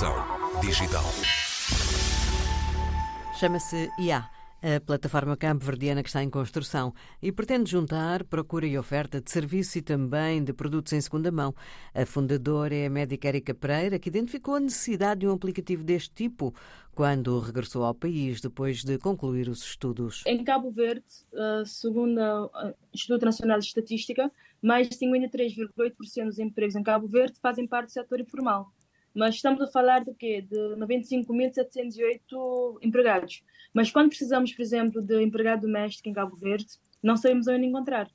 Transformação Digital. Chama-se IA, a plataforma campo-verdiana que está em construção e pretende juntar procura e oferta de serviços e também de produtos em segunda mão. A fundadora é a médica Erika Pereira, que identificou a necessidade de um aplicativo deste tipo quando regressou ao país depois de concluir os estudos. Em Cabo Verde, segundo o Instituto Nacional de Estatística, mais de 53,8% dos empregos em Cabo Verde fazem parte do setor informal. Mas estamos a falar de quê? De 95.708 empregados. Mas quando precisamos, por exemplo, de empregado doméstico em Cabo Verde, não sabemos onde encontrar.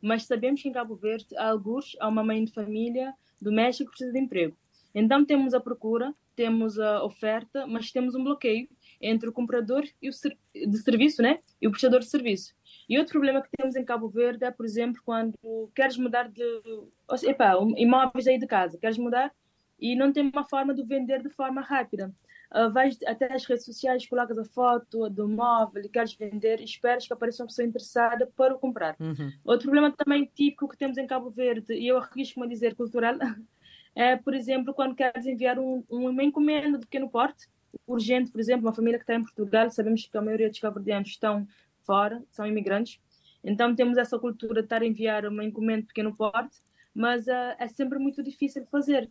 Mas sabemos que em Cabo Verde há alguns, há uma mãe de família doméstica que precisa de emprego. Então temos a procura, temos a oferta, mas temos um bloqueio entre o comprador e o ser de serviço, né? E o prestador de serviço. E outro problema que temos em Cabo Verde é, por exemplo, quando queres mudar de epa, imóveis aí de casa, queres mudar e não tem uma forma de vender de forma rápida. Uh, vais até as redes sociais, colocas a foto do móvel e queres vender e esperas que apareça uma pessoa interessada para o comprar. Uhum. Outro problema também típico que temos em Cabo Verde, e eu arrisco-me a dizer cultural, é, por exemplo, quando queres enviar um, uma encomenda de pequeno porte, urgente, por exemplo, uma família que está em Portugal, sabemos que a maioria dos cabo-verdianos estão fora, são imigrantes, então temos essa cultura de estar a enviar uma encomenda de pequeno porte, mas uh, é sempre muito difícil de fazer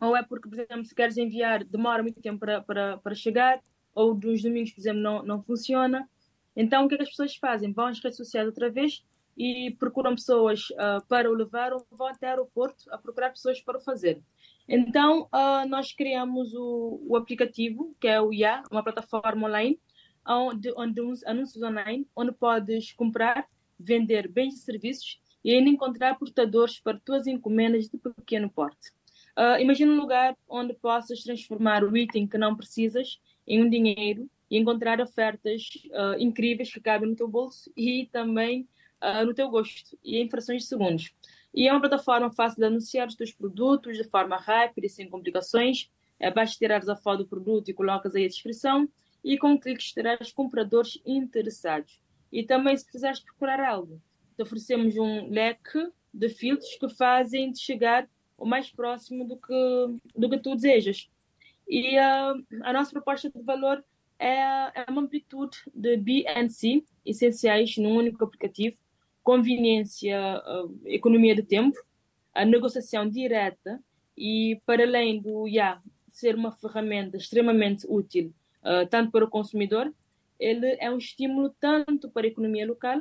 ou é porque, por exemplo, se queres enviar, demora muito tempo para, para, para chegar, ou dos domingos, por exemplo, não, não funciona. Então, o que, é que as pessoas fazem? Vão às redes sociais outra vez e procuram pessoas uh, para o levar ou vão até o aeroporto a procurar pessoas para o fazer. Então, uh, nós criamos o, o, aplicativo, que é o IA, uma plataforma online, onde, onde uns anúncios online, onde podes comprar, vender bens e serviços e ainda encontrar portadores para tuas encomendas de pequeno porte. Uh, imagina um lugar onde possas transformar o item que não precisas em um dinheiro e encontrar ofertas uh, incríveis que cabem no teu bolso e também uh, no teu gosto e em frações de segundos. E é uma plataforma fácil de anunciar os teus produtos de forma rápida e sem complicações. É basta tirares a foto do produto e colocas aí a descrição e com cliques terás compradores interessados. E também se precisares procurar algo, te oferecemos um leque de filtros que fazem de chegar o mais próximo do que, do que tu desejas. E uh, a nossa proposta de valor é, é uma amplitude de BNC essenciais num único aplicativo, conveniência, uh, economia de tempo, a negociação direta e, para além do IA ser uma ferramenta extremamente útil uh, tanto para o consumidor, ele é um estímulo tanto para a economia local,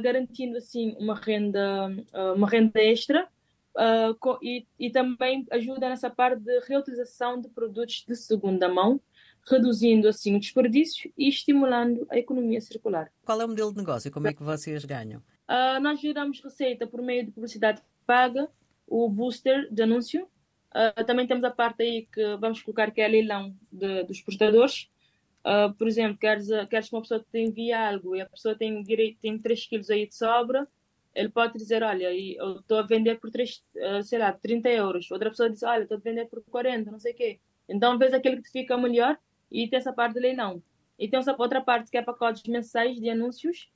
garantindo assim uma renda, uma renda extra uh, e, e também ajuda nessa parte de reutilização de produtos de segunda mão, reduzindo assim o desperdício e estimulando a economia circular. Qual é o modelo de negócio? Como é que vocês ganham? Uh, nós geramos receita por meio de publicidade paga, o booster de anúncio. Uh, também temos a parte aí que vamos colocar que é leilão de, dos portadores. Por exemplo, queres, queres que uma pessoa te envie algo e a pessoa tem, direito, tem 3 quilos aí de sobra, ele pode dizer, olha, eu estou a vender por 3, eh, sei lá, 30 euros. Outra pessoa diz, olha, estou a vender por 40, não sei o quê. Então, vês aquele que fica melhor e tem essa parte de leilão. E tem essa outra parte que é pacotes mensais de anúncios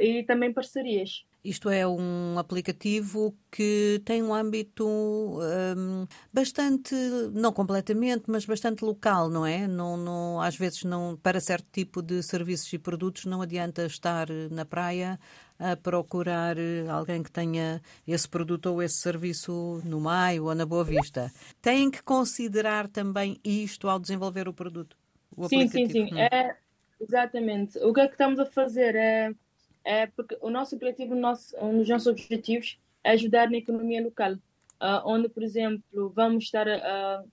e também parcerias. Isto é um aplicativo que tem um âmbito um, bastante, não completamente, mas bastante local, não é? Não, não, às vezes, não, para certo tipo de serviços e produtos, não adianta estar na praia a procurar alguém que tenha esse produto ou esse serviço no Maio ou na Boa Vista. Têm que considerar também isto ao desenvolver o produto? O sim, sim, sim. Hum. É, exatamente. O que é que estamos a fazer é é porque o nosso objetivo, nosso, um dos nossos objetivos é ajudar na economia local, uh, onde, por exemplo, vamos estar uh,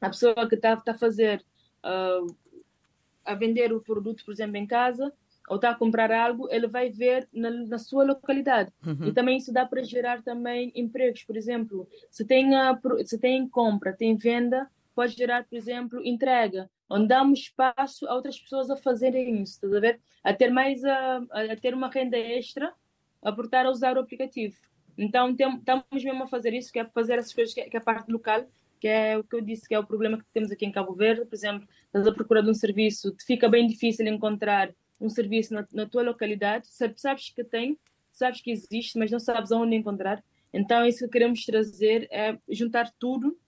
a pessoa que está tá a fazer uh, a vender o produto, por exemplo, em casa ou está a comprar algo, ele vai ver na, na sua localidade. Uhum. E também isso dá para gerar também empregos, por exemplo, se tem, a, se tem compra, tem venda, pode gerar, por exemplo, entrega onde damos espaço a outras pessoas a fazerem isso, a ver? A ter mais, a, a ter uma renda extra, a portar a usar o aplicativo. Então, estamos mesmo a fazer isso, que é fazer essas coisas que, é, que é a parte local, que é o que eu disse, que é o problema que temos aqui em Cabo Verde. Por exemplo, estás a procurar de um serviço, fica bem difícil encontrar um serviço na, na tua localidade, sabes que tem, sabes que existe, mas não sabes aonde encontrar. Então, isso que queremos trazer é juntar tudo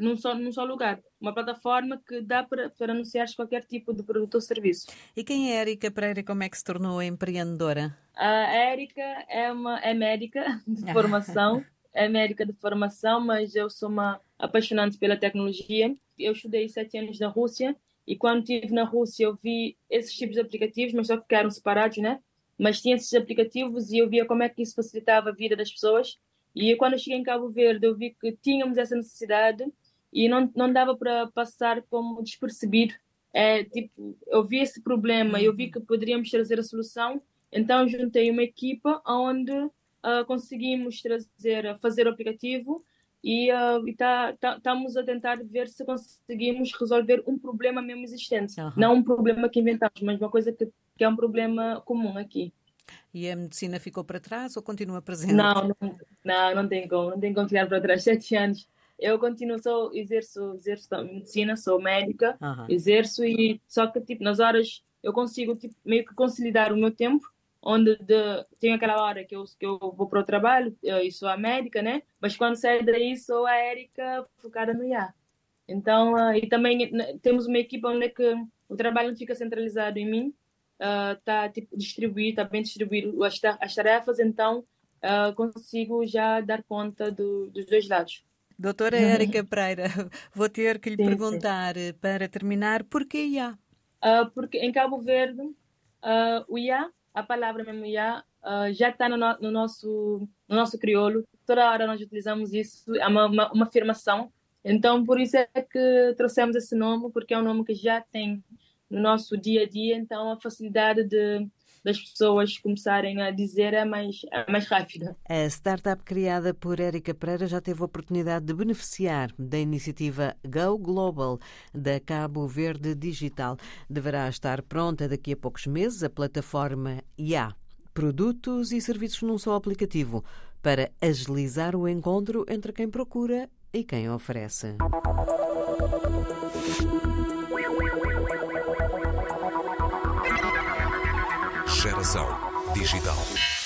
num só, num só lugar. Uma plataforma que dá para, para anunciar qualquer tipo de produto ou serviço. E quem é a Érica Pereira como é que se tornou empreendedora? A Érica é, uma, é médica de formação, é médica de formação, mas eu sou uma apaixonante pela tecnologia. Eu estudei sete anos na Rússia e quando estive na Rússia eu vi esses tipos de aplicativos, mas só que eram separados, né? Mas tinha esses aplicativos e eu via como é que isso facilitava a vida das pessoas. E quando eu cheguei em Cabo Verde eu vi que tínhamos essa necessidade e não, não dava para passar como despercebido. É, tipo, eu vi esse problema, eu vi uhum. que poderíamos trazer a solução, então juntei uma equipa onde uh, conseguimos trazer, fazer o aplicativo e uh, estamos tá, tá, a tentar ver se conseguimos resolver um problema mesmo existente. Uhum. Não um problema que inventamos, mas uma coisa que, que é um problema comum aqui. E a medicina ficou para trás ou continua presente? Não, não, não, não tem como, não tem como ficar para trás. Sete anos eu continuo, sou, exerço, exerço medicina, sou médica, uhum. exerço e só que tipo, nas horas eu consigo tipo, meio que conciliar o meu tempo, onde de, tenho aquela hora que eu, que eu vou para o trabalho eu, sou a médica, né? Mas quando saio daí sou a Érica focada no IA. Então, uh, e também né, temos uma equipa onde é que o trabalho não fica centralizado em mim, está uh, tipo, distribuído, está bem distribuído as, as tarefas, então uh, consigo já dar conta do, dos dois lados. Doutora Érica Pereira, vou ter que lhe sim, perguntar sim. para terminar, porquê IA? Uh, porque em Cabo Verde, uh, o IA, a palavra mesmo IA, uh, já está no, no, nosso, no nosso crioulo. Toda hora nós utilizamos isso, é uma, uma, uma afirmação. Então, por isso é que trouxemos esse nome, porque é um nome que já tem no nosso dia a dia, então a facilidade de das pessoas começarem a dizer é mais, é mais rápida. A startup criada por Érica Pereira já teve a oportunidade de beneficiar da iniciativa Go Global da Cabo Verde Digital. Deverá estar pronta daqui a poucos meses a plataforma IA. Produtos e serviços num só aplicativo para agilizar o encontro entre quem procura e quem oferece. Geração Digital.